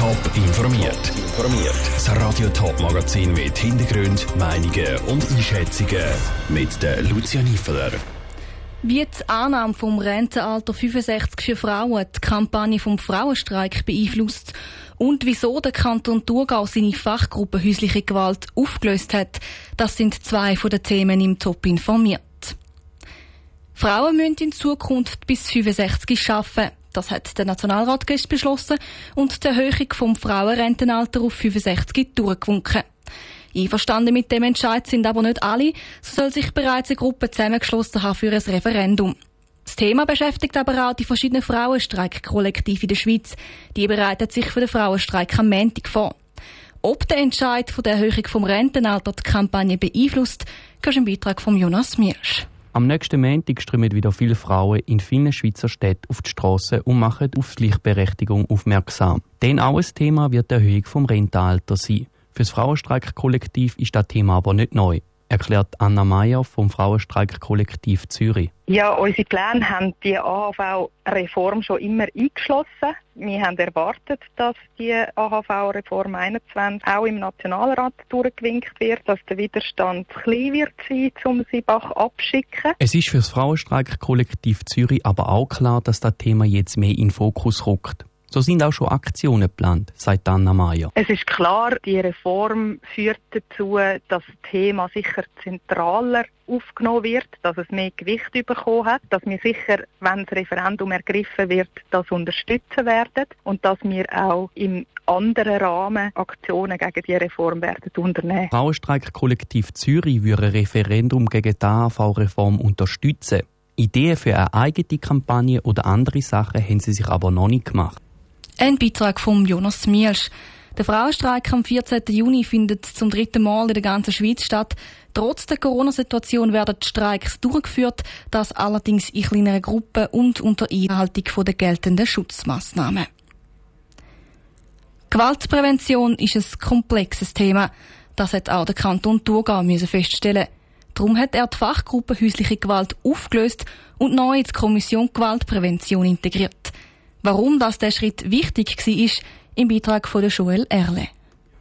Top informiert. Informiert. Das Radio Top Magazin mit Hintergrund, Meinungen und Einschätzungen mit der Lucia Niefeler. Wie die Annahme vom Rentenalter 65 für Frauen die Kampagne vom Frauenstreik beeinflusst und wieso der Kanton Thurgau seine Fachgruppe häusliche Gewalt aufgelöst hat, das sind zwei von den Themen im Top informiert. Frauen müssen in Zukunft bis 65 arbeiten. Das hat der Nationalrat gestern beschlossen und die Erhöhung vom Frauenrentenalter auf 65 durchgewunken. Einverstanden mit dem Entscheid sind aber nicht alle. So soll sich bereits eine Gruppe zusammengeschlossen haben für ein Referendum. Das Thema beschäftigt aber auch die verschiedenen Frauenstreikkollektive in der Schweiz. Die bereiten sich für den Frauenstreik am Montag vor. Ob der Entscheid von der Erhöhung vom Rentenalter die Kampagne beeinflusst, gehst im Beitrag von Jonas Miersch. Am nächsten Montag strömen wieder viele Frauen in vielen Schweizer Städten auf die Straße und machen auf Gleichberechtigung aufmerksam. Denn auch ein Thema wird die Erhöhung vom Rentenalter sein. Für das Frauenstreikkollektiv ist das Thema aber nicht neu erklärt Anna Meyer vom Frauenstreikkollektiv Zürich. Ja, unsere Pläne haben die AHV-Reform schon immer eingeschlossen. Wir haben erwartet, dass die AHV-Reform 21 auch im Nationalrat durchgewinkt wird, dass der Widerstand klein wird sein, um sie Bach abschicken. Es ist für das Frauenstreikkollektiv Zürich aber auch klar, dass das Thema jetzt mehr in den Fokus rückt. So sind auch schon Aktionen geplant, sagt Anna Mayer. Es ist klar, die Reform führt dazu, dass das Thema sicher zentraler aufgenommen wird, dass es mehr Gewicht bekommen hat, dass wir sicher, wenn das Referendum ergriffen wird, das unterstützen werden und dass wir auch im anderen Rahmen Aktionen gegen die Reform werden unternehmen. Frauenstreik-Kollektiv Zürich würde ein Referendum gegen die AHV-Reform unterstützen. Ideen für eine eigene Kampagne oder andere Sachen haben sie sich aber noch nicht gemacht. Ein Beitrag von Jonas Mielsch. Der Frauenstreik am 14. Juni findet zum dritten Mal in der ganzen Schweiz statt. Trotz der Corona-Situation werden die Streiks durchgeführt, das allerdings in kleineren Gruppen und unter Einhaltung der geltenden Schutzmaßnahmen. Gewaltprävention ist ein komplexes Thema. Das hat auch der Kanton Thurgau feststellen Darum hat er die Fachgruppe häusliche Gewalt aufgelöst und neu in die Kommission Gewaltprävention integriert. Warum das der Schritt wichtig war, ist im Beitrag von Joel Erle.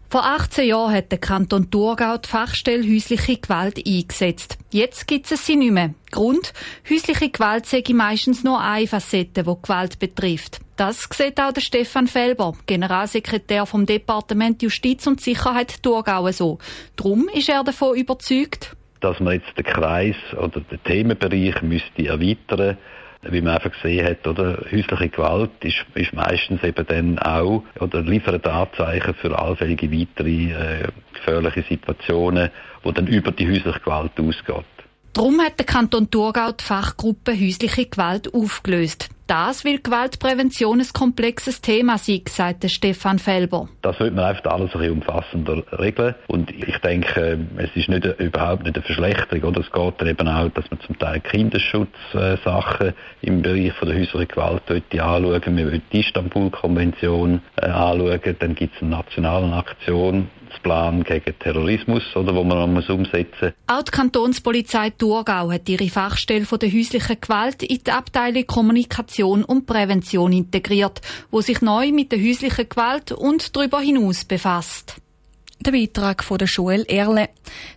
Vor 18 Jahren hat der Kanton Thurgau die Fachstelle häusliche Gewalt eingesetzt. Jetzt gibt es sie nicht mehr. Grund? Häusliche Gewalt sei meistens nur eine Facette, die Gewalt betrifft. Das sieht auch der Stefan Felber, Generalsekretär vom Departement Justiz und Sicherheit Thurgau so. Darum ist er davon überzeugt, dass man jetzt den Kreis oder den Themenbereich müsste erweitern müsste wie man einfach gesehen hat, oder häusliche Gewalt ist, ist meistens eben dann auch oder liefert Anzeichen für allfällige weitere äh, gefährliche Situationen, wo dann über die häusliche Gewalt ausgeht. Darum hat der Kanton Thurgau die Fachgruppe häusliche Gewalt aufgelöst. Das, weil Gewaltprävention ein komplexes Thema sei, sagt Stefan Felber. Das sollte man einfach alles ein bisschen umfassender regeln. Und ich denke, es ist nicht, überhaupt nicht eine Verschlechterung. Oder? Es geht eben auch, dass man zum Teil Kinderschutzsachen im Bereich von der häuslichen Gewalt anschauen. Wir wollen die Istanbul-Konvention äh, anschauen. Dann gibt es eine nationale Aktion Aktionsplan gegen Terrorismus, oder, wo man muss umsetzen muss. Auch die Kantonspolizei Thurgau hat ihre Fachstelle von der häuslichen Gewalt in die Abteilung Kommunikation und Prävention integriert, wo sich neu mit der häuslichen Gewalt und darüber hinaus befasst. Der Beitrag von der Joel Erle.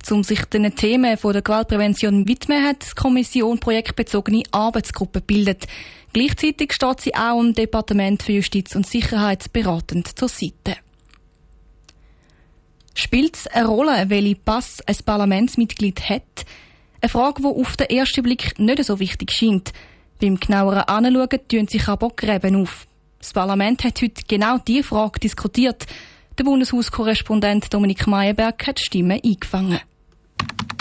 Um sich den Themen von der Gewaltprävention widmen, hat die Kommission projektbezogene Arbeitsgruppen gebildet. Gleichzeitig steht sie auch im Departement für Justiz und Sicherheit beratend zur Seite. Spielt es eine Rolle, welche Pass ein Parlamentsmitglied hat? Eine Frage, die auf den ersten Blick nicht so wichtig scheint. Beim genaueren Anschauen tun sich aber Gräben auf. Das Parlament hat heute genau diese Frage diskutiert. Der Bundeshauskorrespondent Dominik Meyerberg hat die Stimme eingefangen.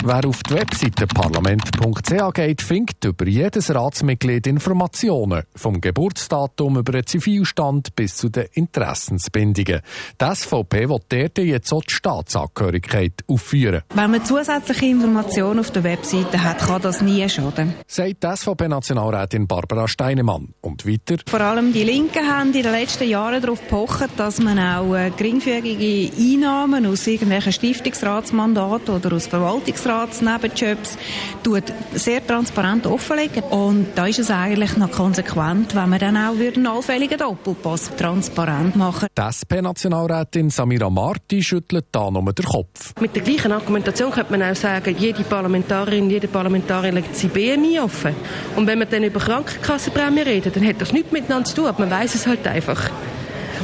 Wer auf die Webseite parlament.ch geht, findet über jedes Ratsmitglied Informationen, vom Geburtsdatum über den Zivilstand bis zu den Interessensbindungen. Die SVP will dort jetzt auch die Staatsangehörigkeit aufführen. Wenn man zusätzliche Informationen auf der Webseite hat, kann das nie schaden. Sagt die SVP-Nationalrätin Barbara Steinemann. Und weiter. Vor allem die Linken haben in den letzten Jahren darauf gepocht, dass man auch äh, geringfügige Einnahmen aus irgendwelchen Stiftungsratsmandaten oder aus Verwaltungsratsmandaten Gemeinderatsnebenjobs sehr transparent offenlegen. Und da ist es eigentlich noch konsequent, wenn wir dann auch einen allfälligen Doppelpass transparent machen. Die SP-Nationalrätin Samira Marti schüttelt da nur den Kopf. Mit der gleichen Argumentation könnte man auch sagen, jede Parlamentarin, jede Parlamentarier legt sie BMI offen. Und wenn wir dann über Krankenkassenprämie reden, dann hat das nichts miteinander zu tun, aber man weiß es halt einfach.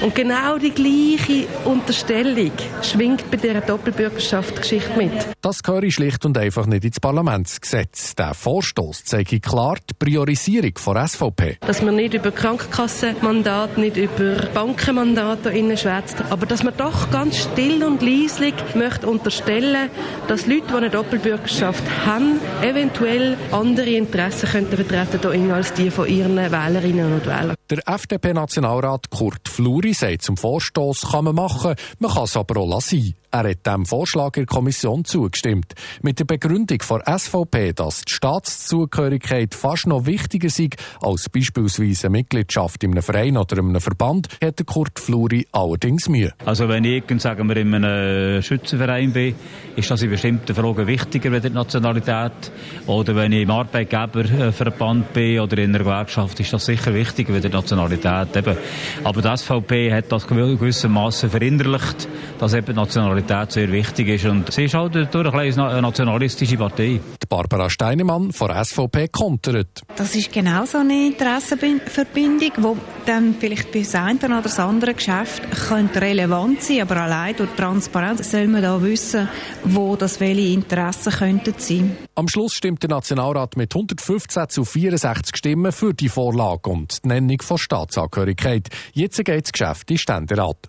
Und genau die gleiche Unterstellung schwingt bei dieser Doppelbürgerschaft-Geschichte mit. Das gehöre schlicht und einfach nicht ins Parlamentsgesetz. Der Vorstoß zeige klar die Priorisierung von SVP. Dass man nicht über Krankenkassenmandate, nicht über Bankenmandate innen schwätzt, aber dass man doch ganz still und leislich möchte unterstellen, dass Leute, die eine Doppelbürgerschaft haben, eventuell andere Interessen könnten vertreten als die von ihren Wählerinnen und Wählern. Der FDP-Nationalrat Kurt Fluri sagt, zum Vorstoß kann man machen, man kann es aber auch lassen. Er hat dem Vorschlag in der Kommission zugestimmt. Mit der Begründung von SVP, dass die Staatszugehörigkeit fast noch wichtiger sei als beispielsweise eine Mitgliedschaft in einem Verein oder in einem Verband, hat Kurt Fluri allerdings Mühe. Also wenn ich, sagen wir, in einem Schützenverein bin, ist das in bestimmten Fragen wichtiger als die Nationalität. Oder wenn ich im Arbeitgeberverband bin oder in einer Gewerkschaft, ist das sicher wichtiger als die Nationalität. Eben. Aber die SVP hat das gewissermaßen verinnerlicht, dass eben Nationalität Nationalität sehr wichtig ist. Und sie ist halt durch eine nationalistische Partei. Die Barbara Steinemann von SVP kontert. Das ist genau so eine Interessenverbindung, die dann vielleicht bei einem oder das andere Geschäft könnte relevant sein aber allein durch Transparenz soll man da wissen, wo das welche Interessen könnten sein. Am Schluss stimmt der Nationalrat mit 115 zu 64 Stimmen für die Vorlage und die Nennung von Staatsangehörigkeit. Jetzt geht das Geschäft in Ständerat.